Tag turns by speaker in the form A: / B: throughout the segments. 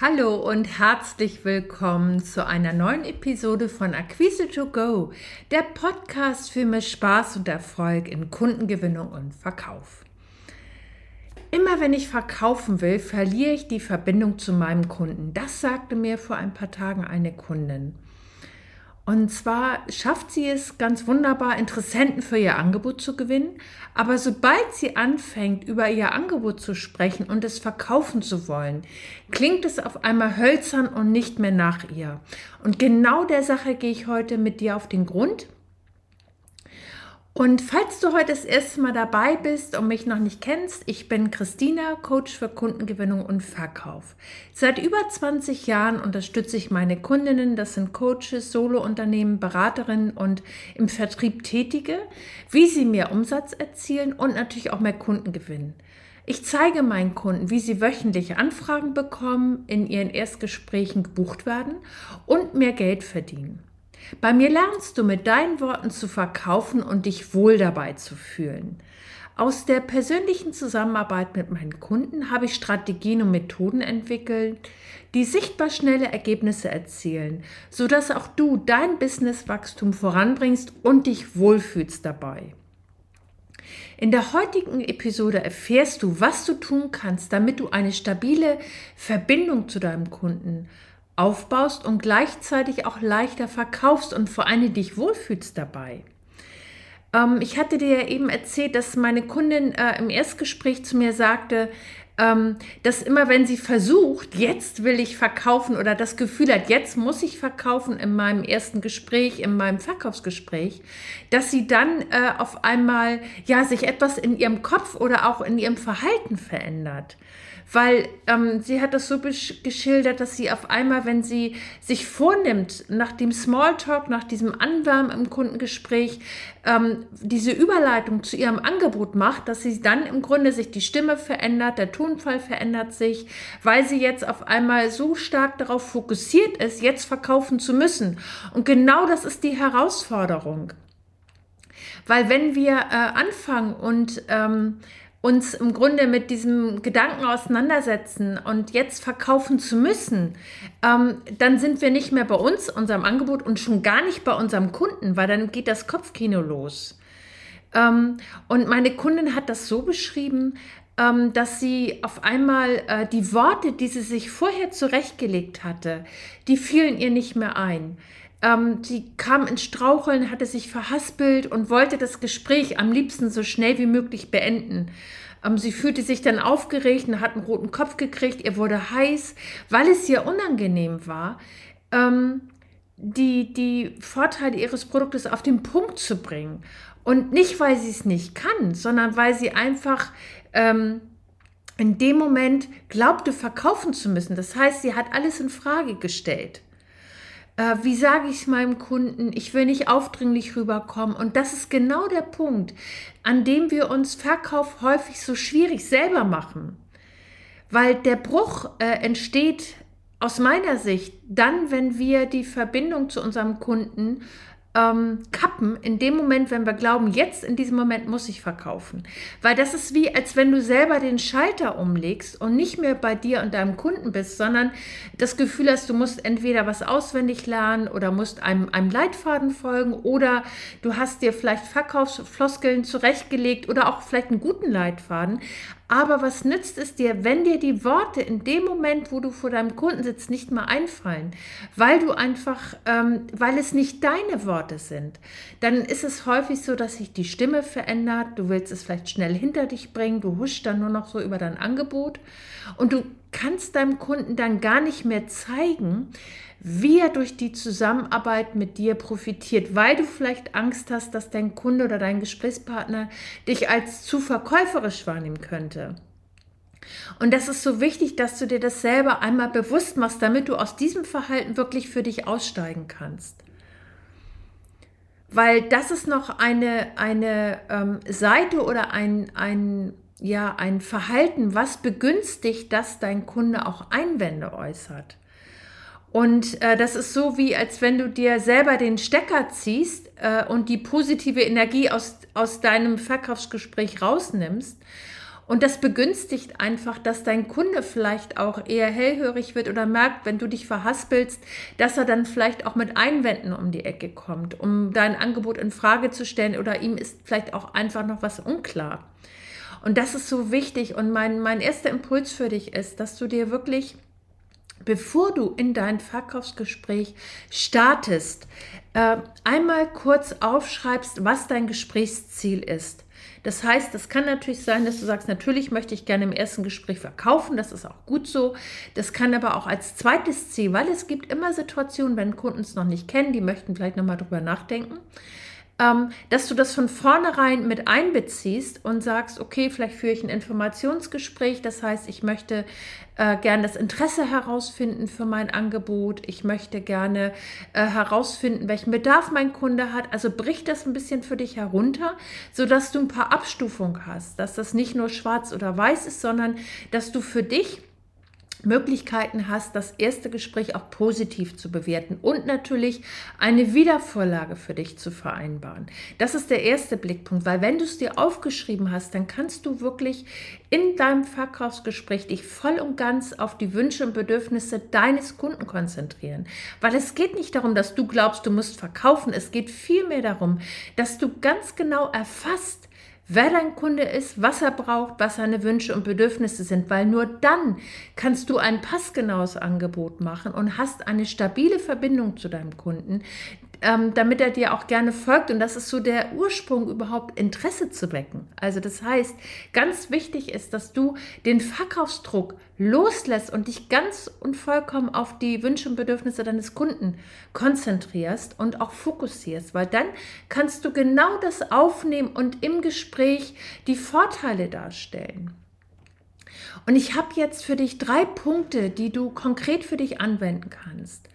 A: Hallo und herzlich willkommen zu einer neuen Episode von Acquise to Go, der Podcast für mehr Spaß und Erfolg in Kundengewinnung und Verkauf. Immer wenn ich verkaufen will, verliere ich die Verbindung zu meinem Kunden. Das sagte mir vor ein paar Tagen eine Kundin. Und zwar schafft sie es ganz wunderbar, Interessenten für ihr Angebot zu gewinnen. Aber sobald sie anfängt, über ihr Angebot zu sprechen und es verkaufen zu wollen, klingt es auf einmal hölzern und nicht mehr nach ihr. Und genau der Sache gehe ich heute mit dir auf den Grund und falls du heute das erste Mal dabei bist und mich noch nicht kennst, ich bin Christina, Coach für Kundengewinnung und Verkauf. Seit über 20 Jahren unterstütze ich meine Kundinnen, das sind Coaches, Solounternehmen, Beraterinnen und im Vertrieb Tätige, wie sie mehr Umsatz erzielen und natürlich auch mehr Kunden gewinnen. Ich zeige meinen Kunden, wie sie wöchentlich Anfragen bekommen, in ihren Erstgesprächen gebucht werden und mehr Geld verdienen. Bei mir lernst du mit deinen Worten zu verkaufen und dich wohl dabei zu fühlen. Aus der persönlichen Zusammenarbeit mit meinen Kunden habe ich Strategien und Methoden entwickelt, die sichtbar schnelle Ergebnisse erzielen, sodass auch du dein Businesswachstum voranbringst und dich wohlfühlst dabei. In der heutigen Episode erfährst du, was du tun kannst, damit du eine stabile Verbindung zu deinem Kunden aufbaust und gleichzeitig auch leichter verkaufst und vor allem dich wohlfühlst dabei. Ähm, ich hatte dir ja eben erzählt, dass meine Kundin äh, im Erstgespräch zu mir sagte, dass immer wenn sie versucht, jetzt will ich verkaufen oder das Gefühl hat, jetzt muss ich verkaufen in meinem ersten Gespräch, in meinem Verkaufsgespräch, dass sie dann äh, auf einmal ja sich etwas in ihrem Kopf oder auch in ihrem Verhalten verändert. Weil ähm, sie hat das so geschildert, dass sie auf einmal, wenn sie sich vornimmt, nach dem Smalltalk, nach diesem Anwärmen im Kundengespräch, ähm, diese Überleitung zu ihrem Angebot macht, dass sie dann im Grunde sich die Stimme verändert, der Tonfall verändert sich, weil sie jetzt auf einmal so stark darauf fokussiert ist, jetzt verkaufen zu müssen. Und genau das ist die Herausforderung. Weil wenn wir äh, anfangen und ähm, uns im Grunde mit diesem Gedanken auseinandersetzen und jetzt verkaufen zu müssen, ähm, dann sind wir nicht mehr bei uns, unserem Angebot und schon gar nicht bei unserem Kunden, weil dann geht das Kopfkino los. Ähm, und meine Kundin hat das so beschrieben, ähm, dass sie auf einmal äh, die Worte, die sie sich vorher zurechtgelegt hatte, die fielen ihr nicht mehr ein. Ähm, sie kam ins Straucheln, hatte sich verhaspelt und wollte das Gespräch am liebsten so schnell wie möglich beenden. Ähm, sie fühlte sich dann aufgeregt und hat einen roten Kopf gekriegt. Ihr wurde heiß, weil es ihr unangenehm war, ähm, die, die Vorteile ihres Produktes auf den Punkt zu bringen. Und nicht, weil sie es nicht kann, sondern weil sie einfach ähm, in dem Moment glaubte, verkaufen zu müssen. Das heißt, sie hat alles in Frage gestellt. Äh, wie sage ich es meinem Kunden? Ich will nicht aufdringlich rüberkommen. Und das ist genau der Punkt, an dem wir uns Verkauf häufig so schwierig selber machen. Weil der Bruch äh, entsteht aus meiner Sicht dann, wenn wir die Verbindung zu unserem Kunden ähm, kappen in dem Moment, wenn wir glauben, jetzt in diesem Moment muss ich verkaufen. Weil das ist wie, als wenn du selber den Schalter umlegst und nicht mehr bei dir und deinem Kunden bist, sondern das Gefühl hast, du musst entweder was auswendig lernen oder musst einem, einem Leitfaden folgen oder du hast dir vielleicht Verkaufsfloskeln zurechtgelegt oder auch vielleicht einen guten Leitfaden. Aber was nützt es dir, wenn dir die Worte in dem Moment, wo du vor deinem Kunden sitzt, nicht mal einfallen, weil du einfach, ähm, weil es nicht deine Worte sind? Dann ist es häufig so, dass sich die Stimme verändert. Du willst es vielleicht schnell hinter dich bringen. Du huschst dann nur noch so über dein Angebot und du kannst deinem Kunden dann gar nicht mehr zeigen, wie er durch die Zusammenarbeit mit dir profitiert, weil du vielleicht Angst hast, dass dein Kunde oder dein Gesprächspartner dich als zu verkäuferisch wahrnehmen könnte. Und das ist so wichtig, dass du dir das selber einmal bewusst machst, damit du aus diesem Verhalten wirklich für dich aussteigen kannst. Weil das ist noch eine, eine ähm, Seite oder ein, ein, ja, ein Verhalten, was begünstigt, dass dein Kunde auch Einwände äußert. Und äh, das ist so wie, als wenn du dir selber den Stecker ziehst äh, und die positive Energie aus, aus deinem Verkaufsgespräch rausnimmst. Und das begünstigt einfach, dass dein Kunde vielleicht auch eher hellhörig wird oder merkt, wenn du dich verhaspelst, dass er dann vielleicht auch mit Einwänden um die Ecke kommt, um dein Angebot in Frage zu stellen oder ihm ist vielleicht auch einfach noch was unklar. Und das ist so wichtig. Und mein, mein erster Impuls für dich ist, dass du dir wirklich bevor du in dein Verkaufsgespräch startest, äh, einmal kurz aufschreibst, was dein Gesprächsziel ist. Das heißt, das kann natürlich sein, dass du sagst, natürlich möchte ich gerne im ersten Gespräch verkaufen, das ist auch gut so. Das kann aber auch als zweites Ziel, weil es gibt immer Situationen, wenn Kunden es noch nicht kennen, die möchten vielleicht nochmal drüber nachdenken ähm, dass du das von vornherein mit einbeziehst und sagst, okay, vielleicht führe ich ein Informationsgespräch, das heißt, ich möchte äh, gerne das Interesse herausfinden für mein Angebot, ich möchte gerne äh, herausfinden, welchen Bedarf mein Kunde hat. Also brich das ein bisschen für dich herunter, sodass du ein paar Abstufungen hast, dass das nicht nur schwarz oder weiß ist, sondern dass du für dich Möglichkeiten hast, das erste Gespräch auch positiv zu bewerten und natürlich eine Wiedervorlage für dich zu vereinbaren. Das ist der erste Blickpunkt, weil wenn du es dir aufgeschrieben hast, dann kannst du wirklich in deinem Verkaufsgespräch dich voll und ganz auf die Wünsche und Bedürfnisse deines Kunden konzentrieren. Weil es geht nicht darum, dass du glaubst, du musst verkaufen. Es geht vielmehr darum, dass du ganz genau erfasst, wer dein Kunde ist, was er braucht, was seine Wünsche und Bedürfnisse sind, weil nur dann kannst du ein passgenaues Angebot machen und hast eine stabile Verbindung zu deinem Kunden, ähm, damit er dir auch gerne folgt. Und das ist so der Ursprung, überhaupt Interesse zu wecken. Also das heißt, ganz wichtig ist, dass du den Verkaufsdruck loslässt und dich ganz und vollkommen auf die Wünsche und Bedürfnisse deines Kunden konzentrierst und auch fokussierst, weil dann kannst du genau das aufnehmen und im Gespräch die Vorteile darstellen. Und ich habe jetzt für dich drei Punkte, die du konkret für dich anwenden kannst.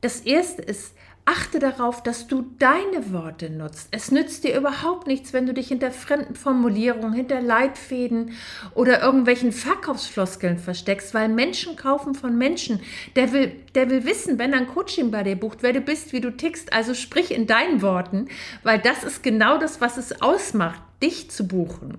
A: Das erste ist, Achte darauf, dass du deine Worte nutzt. Es nützt dir überhaupt nichts, wenn du dich hinter fremden Formulierungen, hinter Leitfäden oder irgendwelchen Verkaufsfloskeln versteckst, weil Menschen kaufen von Menschen. Der will, der will wissen, wenn ein Coaching bei dir bucht, wer du bist, wie du tickst. Also sprich in deinen Worten, weil das ist genau das, was es ausmacht, dich zu buchen.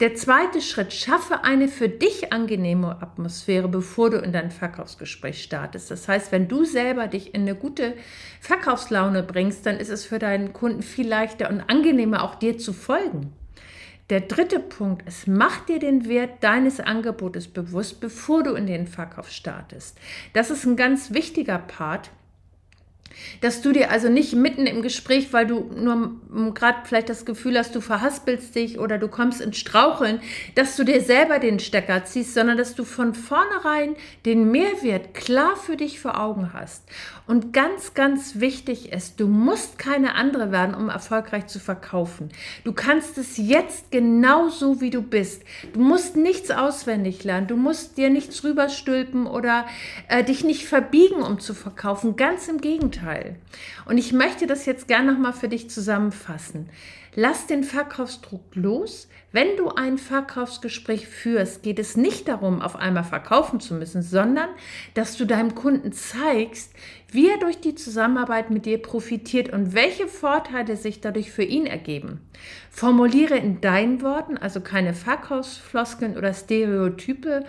A: Der zweite Schritt, schaffe eine für dich angenehme Atmosphäre, bevor du in dein Verkaufsgespräch startest. Das heißt, wenn du selber dich in eine gute Verkaufslaune bringst, dann ist es für deinen Kunden viel leichter und angenehmer, auch dir zu folgen. Der dritte Punkt ist, mach dir den Wert deines Angebotes bewusst, bevor du in den Verkauf startest. Das ist ein ganz wichtiger Part, dass du dir also nicht mitten im Gespräch, weil du nur gerade vielleicht das Gefühl hast, du verhaspelst dich oder du kommst ins Straucheln, dass du dir selber den Stecker ziehst, sondern dass du von vornherein den Mehrwert klar für dich vor Augen hast. Und ganz, ganz wichtig ist, du musst keine andere werden, um erfolgreich zu verkaufen. Du kannst es jetzt genauso, wie du bist. Du musst nichts auswendig lernen. Du musst dir nichts rüberstülpen oder äh, dich nicht verbiegen, um zu verkaufen. Ganz im Gegenteil. Gegenteil. Und ich möchte das jetzt gerne nochmal für dich zusammenfassen. Lass den Verkaufsdruck los. Wenn du ein Verkaufsgespräch führst, geht es nicht darum, auf einmal verkaufen zu müssen, sondern dass du deinem Kunden zeigst, wie er durch die Zusammenarbeit mit dir profitiert und welche Vorteile sich dadurch für ihn ergeben. Formuliere in deinen Worten, also keine Verkaufsfloskeln oder Stereotype,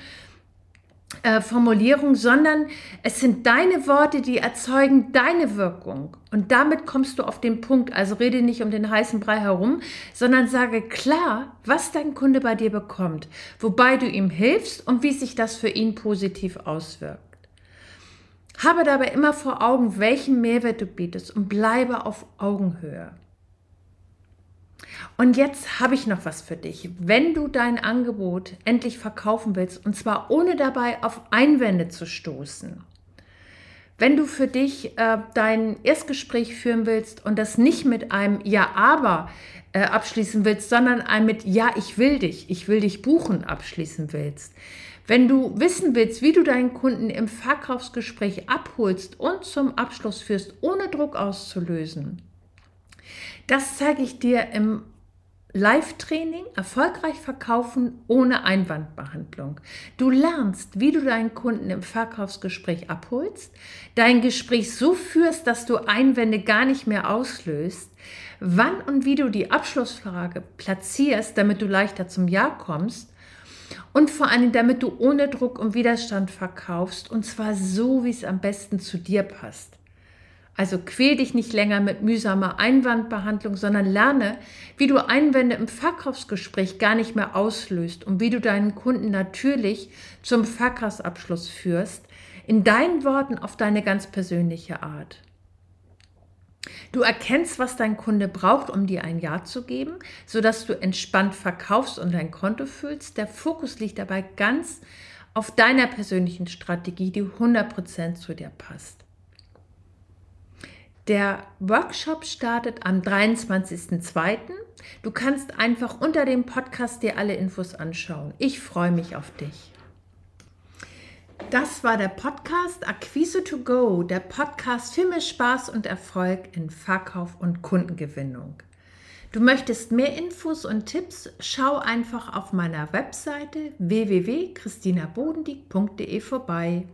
A: äh, Formulierung, sondern es sind deine Worte, die erzeugen deine Wirkung. Und damit kommst du auf den Punkt. Also rede nicht um den heißen Brei herum, sondern sage klar, was dein Kunde bei dir bekommt, wobei du ihm hilfst und wie sich das für ihn positiv auswirkt. Habe dabei immer vor Augen, welchen Mehrwert du bietest und bleibe auf Augenhöhe. Und jetzt habe ich noch was für dich. Wenn du dein Angebot endlich verkaufen willst, und zwar ohne dabei auf Einwände zu stoßen, wenn du für dich äh, dein Erstgespräch führen willst und das nicht mit einem Ja, aber äh, abschließen willst, sondern ein mit Ja, ich will dich, ich will dich buchen abschließen willst, wenn du wissen willst, wie du deinen Kunden im Verkaufsgespräch abholst und zum Abschluss führst, ohne Druck auszulösen, das zeige ich dir im Live-Training erfolgreich verkaufen ohne Einwandbehandlung. Du lernst, wie du deinen Kunden im Verkaufsgespräch abholst, dein Gespräch so führst, dass du Einwände gar nicht mehr auslöst, wann und wie du die Abschlussfrage platzierst, damit du leichter zum Ja kommst und vor allem damit du ohne Druck und Widerstand verkaufst und zwar so, wie es am besten zu dir passt. Also quäl dich nicht länger mit mühsamer Einwandbehandlung, sondern lerne, wie du Einwände im Verkaufsgespräch gar nicht mehr auslöst und wie du deinen Kunden natürlich zum Verkaufsabschluss führst, in deinen Worten auf deine ganz persönliche Art. Du erkennst, was dein Kunde braucht, um dir ein Ja zu geben, sodass du entspannt verkaufst und dein Konto füllst. Der Fokus liegt dabei ganz auf deiner persönlichen Strategie, die 100% zu dir passt. Der Workshop startet am 23.02. Du kannst einfach unter dem Podcast dir alle Infos anschauen. Ich freue mich auf dich. Das war der Podcast Acquise to Go, der Podcast für mehr Spaß und Erfolg in Verkauf und Kundengewinnung. Du möchtest mehr Infos und Tipps? Schau einfach auf meiner Webseite www.christinabodendieck.de vorbei.